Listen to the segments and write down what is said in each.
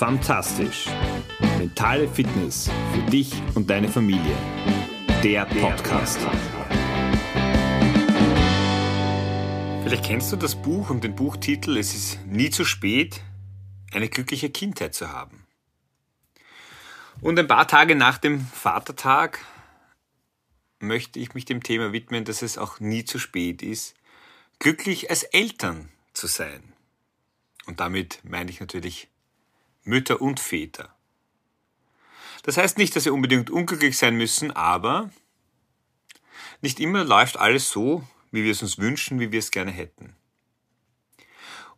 Fantastisch. Mentale Fitness für dich und deine Familie. Der Podcast. Vielleicht kennst du das Buch und den Buchtitel Es ist nie zu spät, eine glückliche Kindheit zu haben. Und ein paar Tage nach dem Vatertag möchte ich mich dem Thema widmen, dass es auch nie zu spät ist, glücklich als Eltern zu sein. Und damit meine ich natürlich Mütter und Väter. Das heißt nicht, dass sie unbedingt unglücklich sein müssen, aber nicht immer läuft alles so, wie wir es uns wünschen, wie wir es gerne hätten.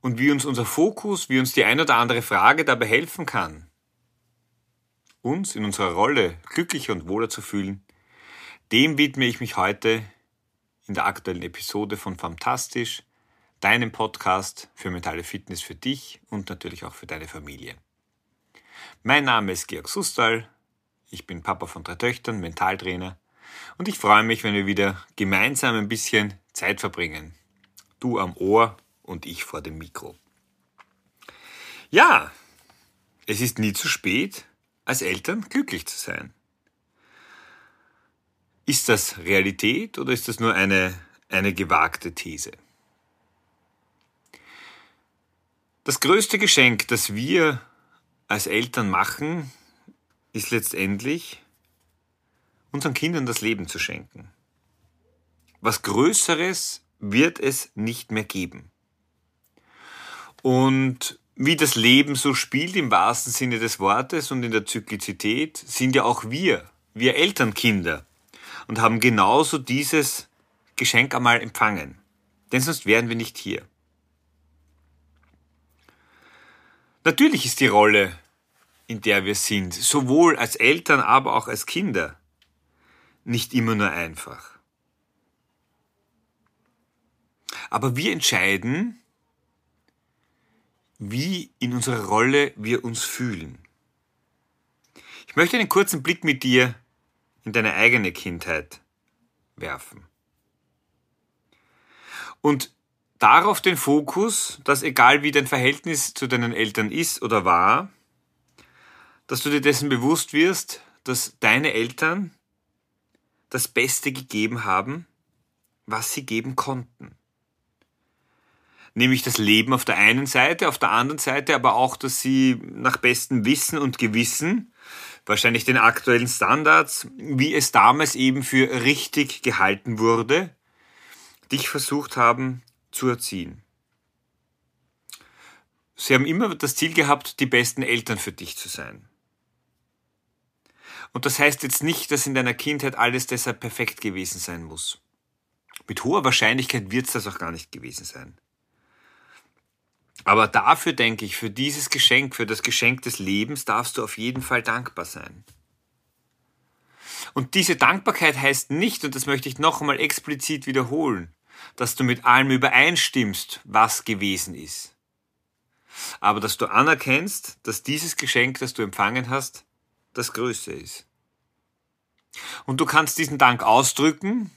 Und wie uns unser Fokus, wie uns die ein oder andere Frage dabei helfen kann, uns in unserer Rolle glücklicher und wohler zu fühlen, dem widme ich mich heute in der aktuellen Episode von Fantastisch, deinem Podcast für mentale Fitness für dich und natürlich auch für deine Familie. Mein Name ist Georg Sustal. Ich bin Papa von drei Töchtern, Mentaltrainer. Und ich freue mich, wenn wir wieder gemeinsam ein bisschen Zeit verbringen. Du am Ohr und ich vor dem Mikro. Ja, es ist nie zu spät, als Eltern glücklich zu sein. Ist das Realität oder ist das nur eine, eine gewagte These? Das größte Geschenk, das wir als Eltern machen, ist letztendlich unseren Kindern das Leben zu schenken. Was Größeres wird es nicht mehr geben. Und wie das Leben so spielt im wahrsten Sinne des Wortes und in der Zyklizität, sind ja auch wir, wir Elternkinder, und haben genauso dieses Geschenk einmal empfangen. Denn sonst wären wir nicht hier. Natürlich ist die Rolle in der wir sind, sowohl als Eltern, aber auch als Kinder, nicht immer nur einfach. Aber wir entscheiden, wie in unserer Rolle wir uns fühlen. Ich möchte einen kurzen Blick mit dir in deine eigene Kindheit werfen. Und darauf den Fokus, dass egal wie dein Verhältnis zu deinen Eltern ist oder war, dass du dir dessen bewusst wirst, dass deine Eltern das Beste gegeben haben, was sie geben konnten. Nämlich das Leben auf der einen Seite, auf der anderen Seite aber auch, dass sie nach bestem Wissen und Gewissen, wahrscheinlich den aktuellen Standards, wie es damals eben für richtig gehalten wurde, dich versucht haben zu erziehen. Sie haben immer das Ziel gehabt, die besten Eltern für dich zu sein. Und das heißt jetzt nicht, dass in deiner Kindheit alles deshalb perfekt gewesen sein muss. Mit hoher Wahrscheinlichkeit wird es das auch gar nicht gewesen sein. Aber dafür denke ich, für dieses Geschenk, für das Geschenk des Lebens darfst du auf jeden Fall dankbar sein. Und diese Dankbarkeit heißt nicht, und das möchte ich noch einmal explizit wiederholen, dass du mit allem übereinstimmst, was gewesen ist. Aber dass du anerkennst, dass dieses Geschenk, das du empfangen hast, das Größte ist. Und du kannst diesen Dank ausdrücken,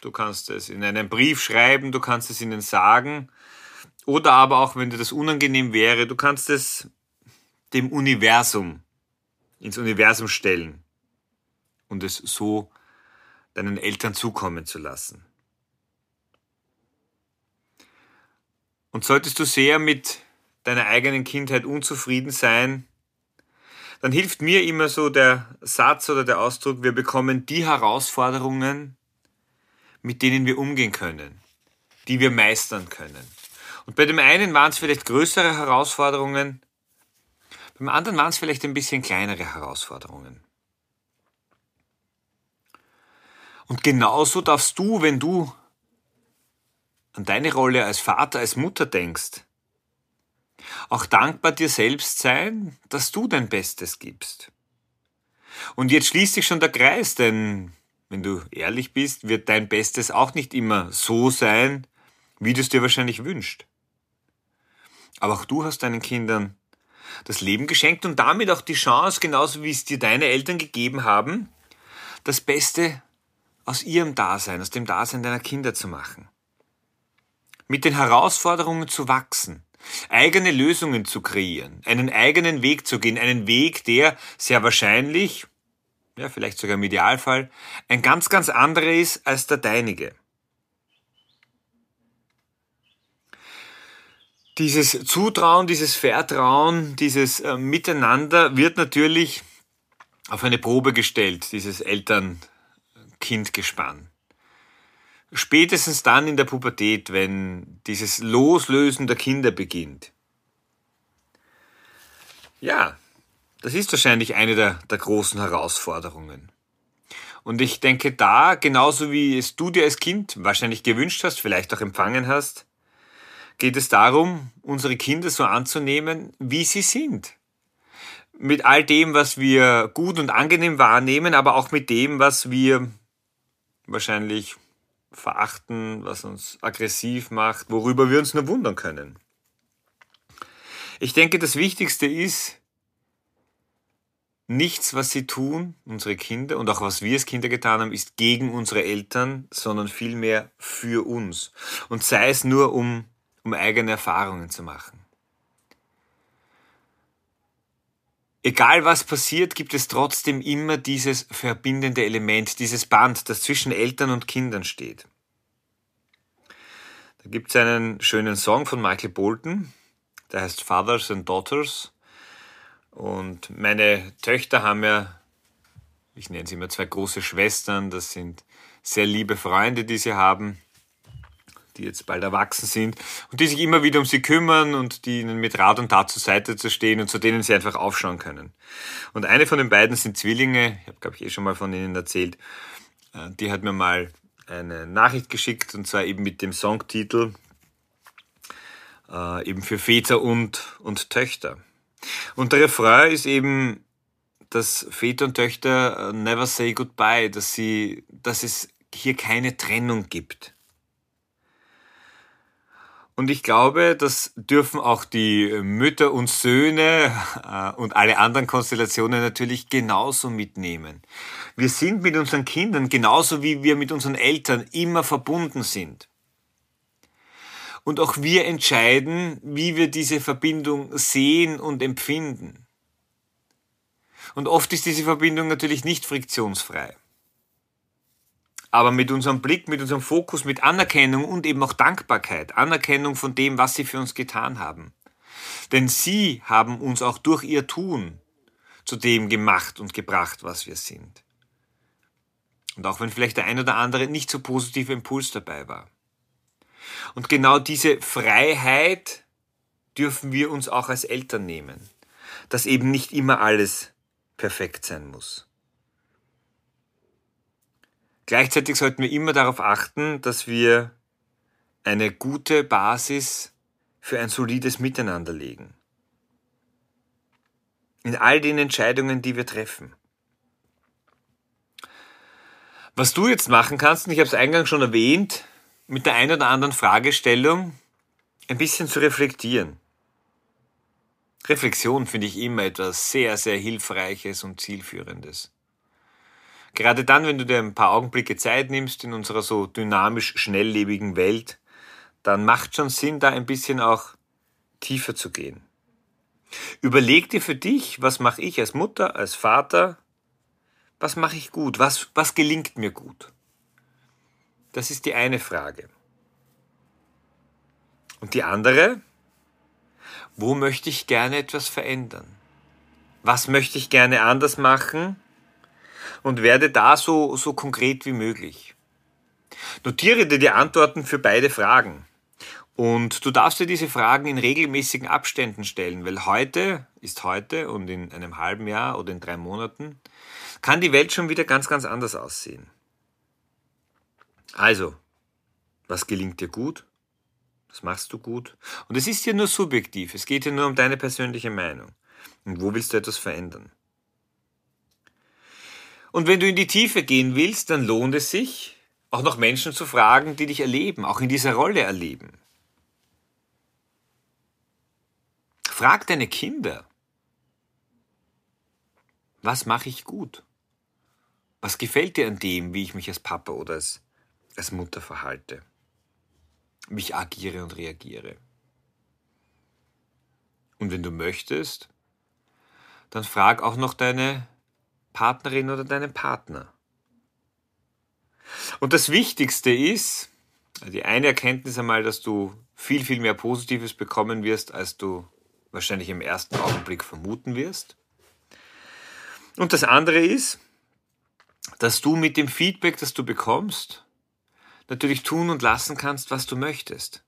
du kannst es in einen Brief schreiben, du kannst es ihnen sagen, oder aber auch, wenn dir das unangenehm wäre, du kannst es dem Universum, ins Universum stellen und es so deinen Eltern zukommen zu lassen. Und solltest du sehr mit deiner eigenen Kindheit unzufrieden sein, dann hilft mir immer so der Satz oder der Ausdruck, wir bekommen die Herausforderungen, mit denen wir umgehen können, die wir meistern können. Und bei dem einen waren es vielleicht größere Herausforderungen, beim anderen waren es vielleicht ein bisschen kleinere Herausforderungen. Und genauso darfst du, wenn du an deine Rolle als Vater, als Mutter denkst, auch dankbar dir selbst sein, dass du dein Bestes gibst. Und jetzt schließt sich schon der Kreis, denn wenn du ehrlich bist, wird dein Bestes auch nicht immer so sein, wie du es dir wahrscheinlich wünscht. Aber auch du hast deinen Kindern das Leben geschenkt und damit auch die Chance, genauso wie es dir deine Eltern gegeben haben, das Beste aus ihrem Dasein, aus dem Dasein deiner Kinder zu machen. Mit den Herausforderungen zu wachsen, eigene Lösungen zu kreieren, einen eigenen Weg zu gehen, einen Weg, der sehr wahrscheinlich, ja, vielleicht sogar im Idealfall, ein ganz, ganz anderer ist als der deinige. Dieses Zutrauen, dieses Vertrauen, dieses äh, Miteinander wird natürlich auf eine Probe gestellt, dieses Eltern-Kind-Gespann. Spätestens dann in der Pubertät, wenn dieses Loslösen der Kinder beginnt. Ja, das ist wahrscheinlich eine der, der großen Herausforderungen. Und ich denke da, genauso wie es du dir als Kind wahrscheinlich gewünscht hast, vielleicht auch empfangen hast, geht es darum, unsere Kinder so anzunehmen, wie sie sind. Mit all dem, was wir gut und angenehm wahrnehmen, aber auch mit dem, was wir wahrscheinlich verachten, was uns aggressiv macht, worüber wir uns nur wundern können. Ich denke, das Wichtigste ist, nichts, was sie tun, unsere Kinder und auch was wir als Kinder getan haben, ist gegen unsere Eltern, sondern vielmehr für uns. Und sei es nur, um um eigene Erfahrungen zu machen. Egal was passiert, gibt es trotzdem immer dieses verbindende Element, dieses Band, das zwischen Eltern und Kindern steht. Da gibt es einen schönen Song von Michael Bolton, der heißt Fathers and Daughters. Und meine Töchter haben ja, ich nenne sie immer zwei große Schwestern, das sind sehr liebe Freunde, die sie haben die jetzt bald erwachsen sind und die sich immer wieder um sie kümmern und die ihnen mit Rat und Tat zur Seite zu stehen und zu denen sie einfach aufschauen können. Und eine von den beiden sind Zwillinge, ich habe glaube ich eh schon mal von ihnen erzählt, äh, die hat mir mal eine Nachricht geschickt und zwar eben mit dem Songtitel äh, eben für Väter und, und Töchter. Und der Refrain ist eben, dass Väter und Töchter äh, never say goodbye, dass sie, dass es hier keine Trennung gibt. Und ich glaube, das dürfen auch die Mütter und Söhne äh, und alle anderen Konstellationen natürlich genauso mitnehmen. Wir sind mit unseren Kindern genauso wie wir mit unseren Eltern immer verbunden sind. Und auch wir entscheiden, wie wir diese Verbindung sehen und empfinden. Und oft ist diese Verbindung natürlich nicht friktionsfrei aber mit unserem Blick, mit unserem Fokus, mit Anerkennung und eben auch Dankbarkeit, Anerkennung von dem, was sie für uns getan haben. Denn sie haben uns auch durch ihr Tun zu dem gemacht und gebracht, was wir sind. Und auch wenn vielleicht der ein oder andere nicht so positive Impuls dabei war. Und genau diese Freiheit dürfen wir uns auch als Eltern nehmen, dass eben nicht immer alles perfekt sein muss. Gleichzeitig sollten wir immer darauf achten, dass wir eine gute Basis für ein solides Miteinander legen. In all den Entscheidungen, die wir treffen. Was du jetzt machen kannst, und ich habe es eingangs schon erwähnt, mit der einen oder anderen Fragestellung ein bisschen zu reflektieren. Reflexion finde ich immer etwas sehr, sehr Hilfreiches und Zielführendes. Gerade dann, wenn du dir ein paar Augenblicke Zeit nimmst in unserer so dynamisch schnelllebigen Welt, dann macht schon Sinn, da ein bisschen auch tiefer zu gehen. Überleg dir für dich, was mache ich als Mutter, als Vater, was mache ich gut, was, was gelingt mir gut. Das ist die eine Frage. Und die andere, wo möchte ich gerne etwas verändern? Was möchte ich gerne anders machen? Und werde da so, so konkret wie möglich. Notiere dir die Antworten für beide Fragen. Und du darfst dir diese Fragen in regelmäßigen Abständen stellen, weil heute ist heute und in einem halben Jahr oder in drei Monaten kann die Welt schon wieder ganz, ganz anders aussehen. Also, was gelingt dir gut? Was machst du gut? Und es ist ja nur subjektiv, es geht ja nur um deine persönliche Meinung. Und wo willst du etwas verändern? Und wenn du in die Tiefe gehen willst, dann lohnt es sich, auch noch Menschen zu fragen, die dich erleben, auch in dieser Rolle erleben. Frag deine Kinder, was mache ich gut? Was gefällt dir an dem, wie ich mich als Papa oder als, als Mutter verhalte? Wie ich agiere und reagiere? Und wenn du möchtest, dann frag auch noch deine Partnerin oder deinen Partner. Und das Wichtigste ist, die eine Erkenntnis einmal, dass du viel, viel mehr Positives bekommen wirst, als du wahrscheinlich im ersten Augenblick vermuten wirst. Und das andere ist, dass du mit dem Feedback, das du bekommst, natürlich tun und lassen kannst, was du möchtest.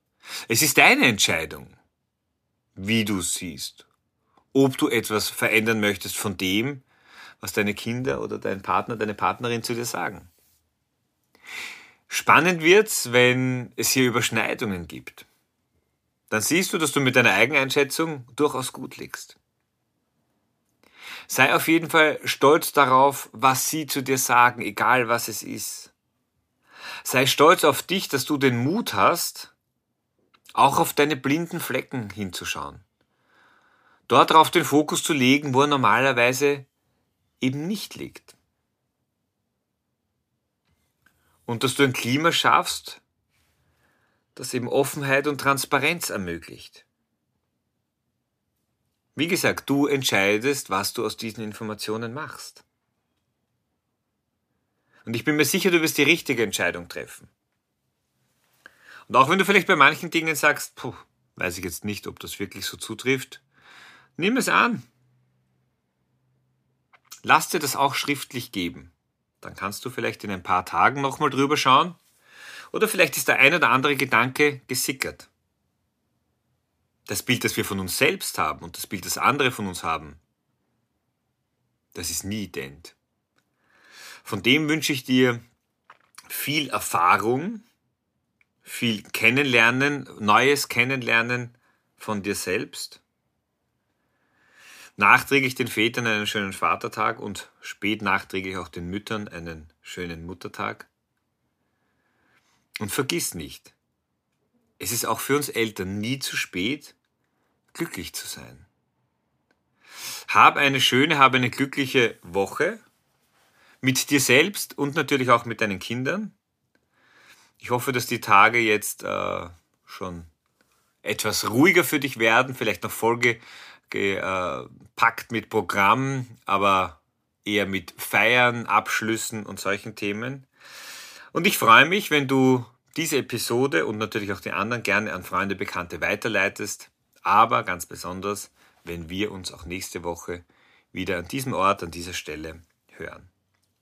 Es ist deine Entscheidung, wie du siehst. Ob du etwas verändern möchtest von dem, was deine Kinder oder dein Partner, deine Partnerin zu dir sagen. Spannend wird's, wenn es hier Überschneidungen gibt. Dann siehst du, dass du mit deiner Eigeneinschätzung durchaus gut liegst. Sei auf jeden Fall stolz darauf, was sie zu dir sagen, egal was es ist. Sei stolz auf dich, dass du den Mut hast, auch auf deine blinden Flecken hinzuschauen. Dort darauf den Fokus zu legen, wo er normalerweise eben nicht liegt. Und dass du ein Klima schaffst, das eben Offenheit und Transparenz ermöglicht. Wie gesagt, du entscheidest, was du aus diesen Informationen machst. Und ich bin mir sicher, du wirst die richtige Entscheidung treffen. Und auch wenn du vielleicht bei manchen Dingen sagst, puh, weiß ich jetzt nicht, ob das wirklich so zutrifft, nimm es an. Lass dir das auch schriftlich geben. Dann kannst du vielleicht in ein paar Tagen nochmal drüber schauen. Oder vielleicht ist der ein oder andere Gedanke gesickert. Das Bild, das wir von uns selbst haben und das Bild, das andere von uns haben, das ist nie ident. Von dem wünsche ich dir viel Erfahrung, viel Kennenlernen, Neues Kennenlernen von dir selbst nachträglich den Vätern einen schönen Vatertag und spät nachträglich auch den Müttern einen schönen Muttertag. Und vergiss nicht, es ist auch für uns Eltern nie zu spät, glücklich zu sein. Hab eine schöne, hab eine glückliche Woche mit dir selbst und natürlich auch mit deinen Kindern. Ich hoffe, dass die Tage jetzt äh, schon etwas ruhiger für dich werden, vielleicht noch Folge gepackt mit Programm, aber eher mit Feiern, Abschlüssen und solchen Themen. Und ich freue mich, wenn du diese Episode und natürlich auch die anderen gerne an Freunde, Bekannte weiterleitest, aber ganz besonders, wenn wir uns auch nächste Woche wieder an diesem Ort, an dieser Stelle hören.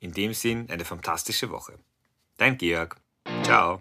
In dem Sinn eine fantastische Woche. Dein Georg. Ciao.